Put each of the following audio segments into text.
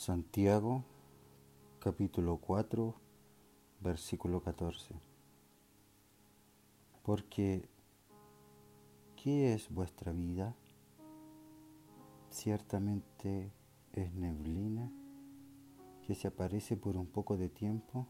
Santiago capítulo 4 versículo 14. Porque, ¿qué es vuestra vida? Ciertamente es neblina que se aparece por un poco de tiempo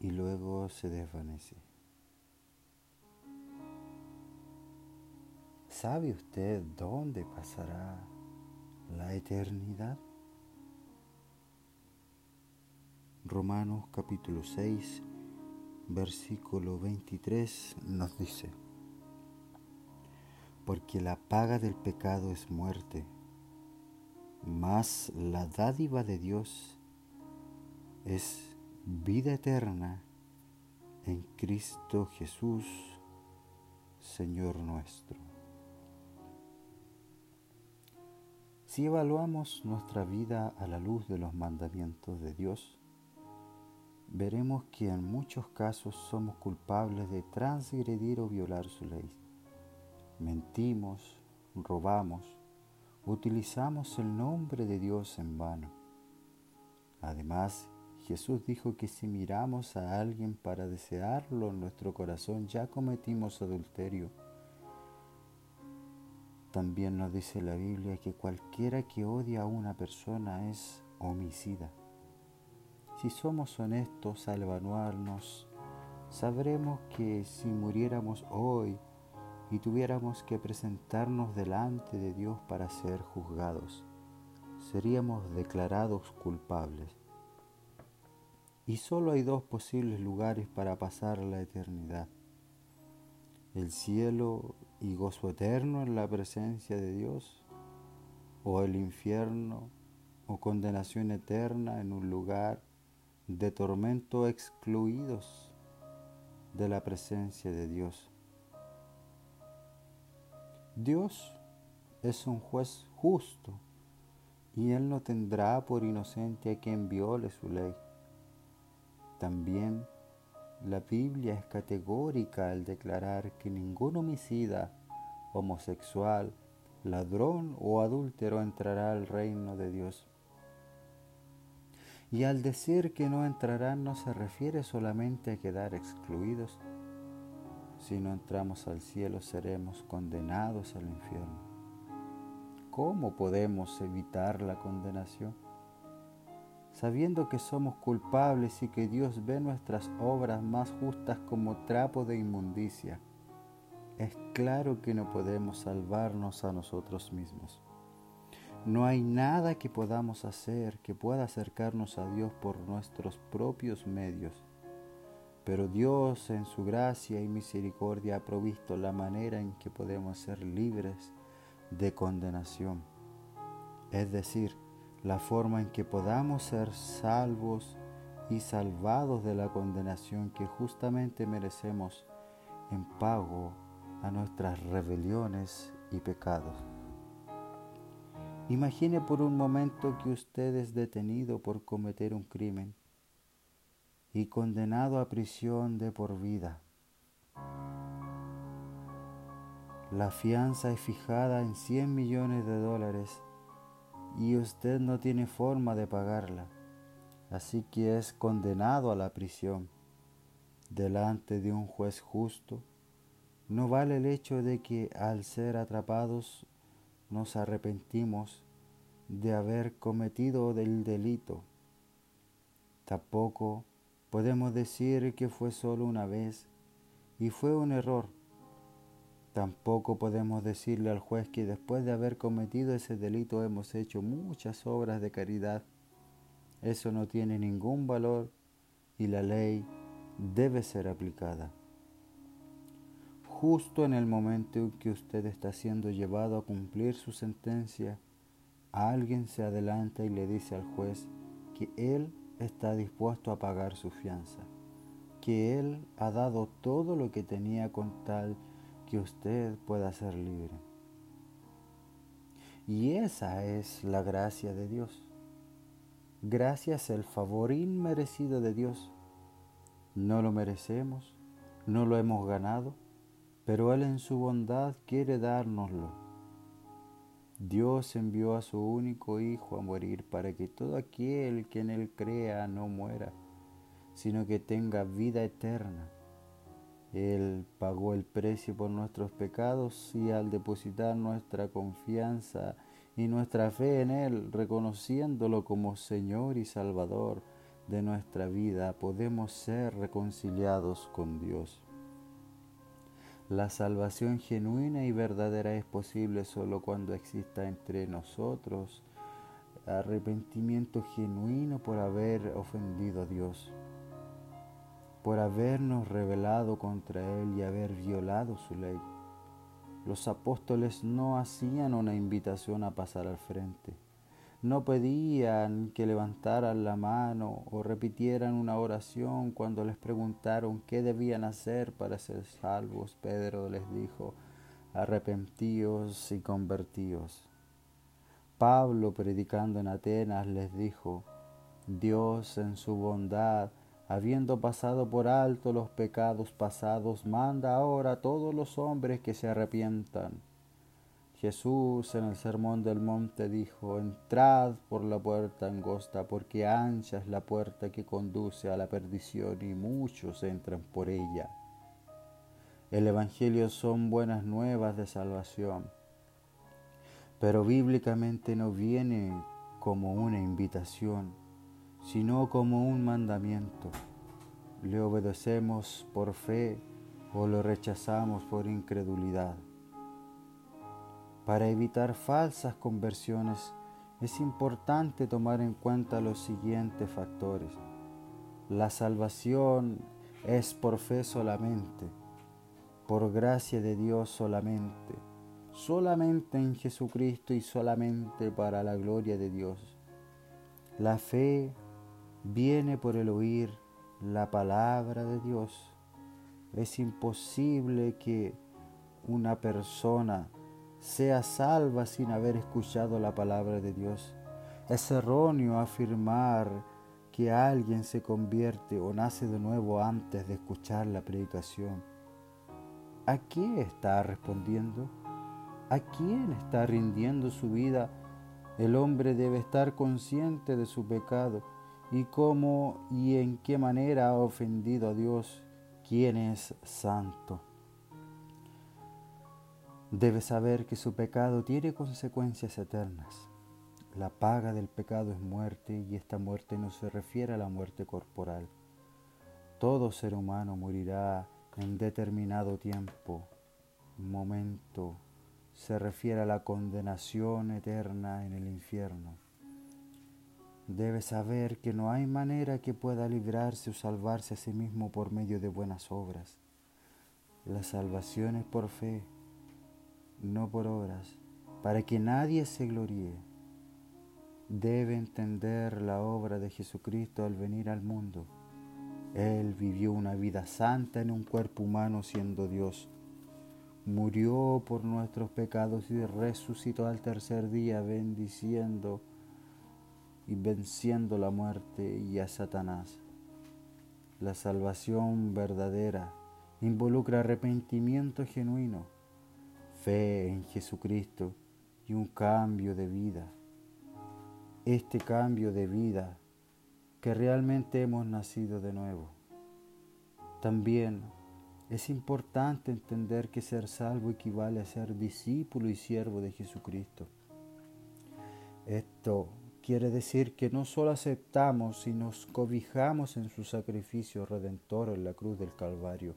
y luego se desvanece. ¿Sabe usted dónde pasará la eternidad? Romanos capítulo 6, versículo 23 nos dice, porque la paga del pecado es muerte, mas la dádiva de Dios es vida eterna en Cristo Jesús, Señor nuestro. Si evaluamos nuestra vida a la luz de los mandamientos de Dios, veremos que en muchos casos somos culpables de transgredir o violar su ley. Mentimos, robamos, utilizamos el nombre de Dios en vano. Además, Jesús dijo que si miramos a alguien para desearlo en nuestro corazón, ya cometimos adulterio. También nos dice la Biblia que cualquiera que odia a una persona es homicida. Si somos honestos al evaluarnos, sabremos que si muriéramos hoy y tuviéramos que presentarnos delante de Dios para ser juzgados, seríamos declarados culpables. Y solo hay dos posibles lugares para pasar la eternidad. El cielo y gozo eterno en la presencia de Dios, o el infierno o condenación eterna en un lugar de tormento excluidos de la presencia de Dios. Dios es un juez justo y Él no tendrá por inocente a quien viole su ley. También la Biblia es categórica al declarar que ningún homicida, homosexual, ladrón o adúltero entrará al reino de Dios. Y al decir que no entrarán no se refiere solamente a quedar excluidos. Si no entramos al cielo seremos condenados al infierno. ¿Cómo podemos evitar la condenación? Sabiendo que somos culpables y que Dios ve nuestras obras más justas como trapo de inmundicia, es claro que no podemos salvarnos a nosotros mismos. No hay nada que podamos hacer que pueda acercarnos a Dios por nuestros propios medios. Pero Dios en su gracia y misericordia ha provisto la manera en que podemos ser libres de condenación. Es decir, la forma en que podamos ser salvos y salvados de la condenación que justamente merecemos en pago a nuestras rebeliones y pecados. Imagine por un momento que usted es detenido por cometer un crimen y condenado a prisión de por vida. La fianza es fijada en 100 millones de dólares y usted no tiene forma de pagarla, así que es condenado a la prisión delante de un juez justo. No vale el hecho de que al ser atrapados nos arrepentimos de haber cometido el delito. Tampoco podemos decir que fue solo una vez y fue un error. Tampoco podemos decirle al juez que después de haber cometido ese delito hemos hecho muchas obras de caridad. Eso no tiene ningún valor y la ley debe ser aplicada justo en el momento en que usted está siendo llevado a cumplir su sentencia, alguien se adelanta y le dice al juez que él está dispuesto a pagar su fianza, que él ha dado todo lo que tenía con tal que usted pueda ser libre. Y esa es la gracia de Dios. Gracias al favor inmerecido de Dios. No lo merecemos, no lo hemos ganado, pero Él en su bondad quiere dárnoslo. Dios envió a su único Hijo a morir para que todo aquel que en Él crea no muera, sino que tenga vida eterna. Él pagó el precio por nuestros pecados y al depositar nuestra confianza y nuestra fe en Él, reconociéndolo como Señor y Salvador de nuestra vida, podemos ser reconciliados con Dios. La salvación genuina y verdadera es posible solo cuando exista entre nosotros arrepentimiento genuino por haber ofendido a Dios, por habernos rebelado contra Él y haber violado su ley. Los apóstoles no hacían una invitación a pasar al frente. No pedían que levantaran la mano o repitieran una oración cuando les preguntaron qué debían hacer para ser salvos. Pedro les dijo, arrepentíos y convertíos. Pablo, predicando en Atenas, les dijo, Dios en su bondad habiendo pasado por alto los pecados pasados, manda ahora a todos los hombres que se arrepientan. Jesús en el Sermón del Monte dijo, entrad por la puerta angosta, porque ancha es la puerta que conduce a la perdición y muchos entran por ella. El Evangelio son buenas nuevas de salvación, pero bíblicamente no viene como una invitación sino como un mandamiento. Le obedecemos por fe o lo rechazamos por incredulidad. Para evitar falsas conversiones es importante tomar en cuenta los siguientes factores. La salvación es por fe solamente, por gracia de Dios solamente, solamente en Jesucristo y solamente para la gloria de Dios. La fe viene por el oír la palabra de Dios. Es imposible que una persona sea salva sin haber escuchado la palabra de Dios. Es erróneo afirmar que alguien se convierte o nace de nuevo antes de escuchar la predicación. ¿A qué está respondiendo? ¿A quién está rindiendo su vida? El hombre debe estar consciente de su pecado y cómo y en qué manera ha ofendido a Dios, quien es santo. Debe saber que su pecado tiene consecuencias eternas. La paga del pecado es muerte y esta muerte no se refiere a la muerte corporal. Todo ser humano morirá en determinado tiempo, momento. Se refiere a la condenación eterna en el infierno. Debe saber que no hay manera que pueda librarse o salvarse a sí mismo por medio de buenas obras. La salvación es por fe, no por obras, para que nadie se gloríe. Debe entender la obra de Jesucristo al venir al mundo. Él vivió una vida santa en un cuerpo humano siendo Dios. Murió por nuestros pecados y resucitó al tercer día bendiciendo y venciendo la muerte y a Satanás. La salvación verdadera involucra arrepentimiento genuino, fe en Jesucristo y un cambio de vida. Este cambio de vida que realmente hemos nacido de nuevo. También es importante entender que ser salvo equivale a ser discípulo y siervo de Jesucristo. Esto quiere decir que no solo aceptamos y nos cobijamos en su sacrificio redentor en la cruz del Calvario,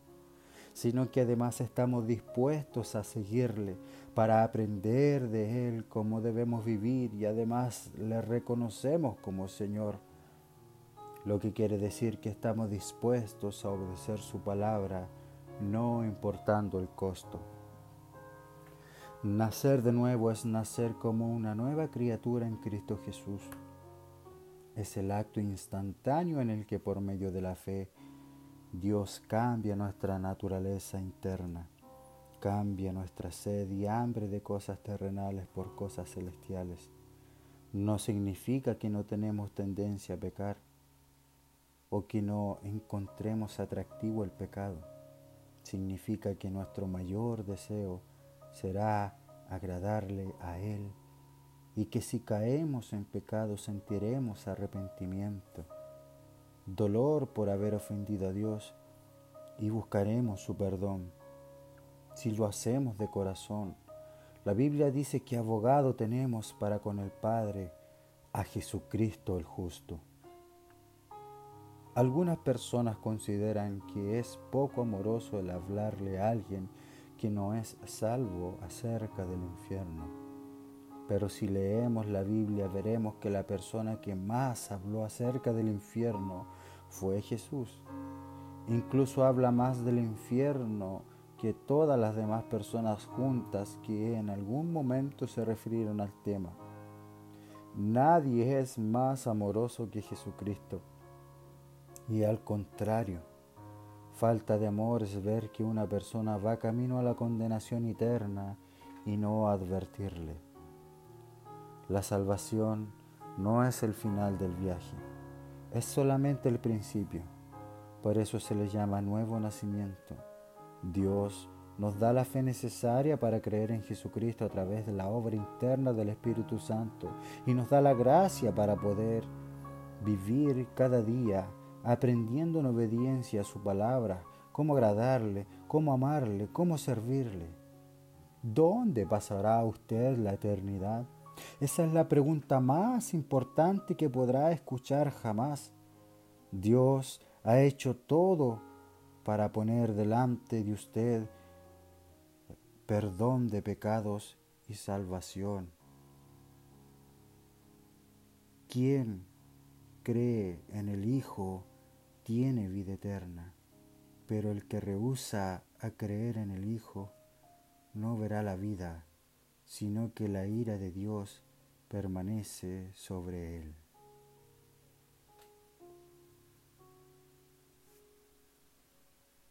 sino que además estamos dispuestos a seguirle para aprender de Él cómo debemos vivir y además le reconocemos como Señor, lo que quiere decir que estamos dispuestos a obedecer su palabra, no importando el costo. Nacer de nuevo es nacer como una nueva criatura en Cristo Jesús. Es el acto instantáneo en el que por medio de la fe Dios cambia nuestra naturaleza interna, cambia nuestra sed y hambre de cosas terrenales por cosas celestiales. No significa que no tenemos tendencia a pecar o que no encontremos atractivo el pecado. Significa que nuestro mayor deseo será agradarle a Él y que si caemos en pecado sentiremos arrepentimiento, dolor por haber ofendido a Dios y buscaremos su perdón. Si lo hacemos de corazón, la Biblia dice que abogado tenemos para con el Padre a Jesucristo el justo. Algunas personas consideran que es poco amoroso el hablarle a alguien que no es salvo acerca del infierno. Pero si leemos la Biblia veremos que la persona que más habló acerca del infierno fue Jesús. Incluso habla más del infierno que todas las demás personas juntas que en algún momento se refirieron al tema. Nadie es más amoroso que Jesucristo. Y al contrario, falta de amor es ver que una persona va camino a la condenación eterna y no advertirle. La salvación no es el final del viaje, es solamente el principio. Por eso se le llama nuevo nacimiento. Dios nos da la fe necesaria para creer en Jesucristo a través de la obra interna del Espíritu Santo y nos da la gracia para poder vivir cada día aprendiendo en obediencia a su palabra, cómo agradarle, cómo amarle, cómo servirle. ¿Dónde pasará usted la eternidad? Esa es la pregunta más importante que podrá escuchar jamás. Dios ha hecho todo para poner delante de usted perdón de pecados y salvación. Quien cree en el Hijo tiene vida eterna, pero el que rehúsa a creer en el Hijo no verá la vida sino que la ira de Dios permanece sobre él.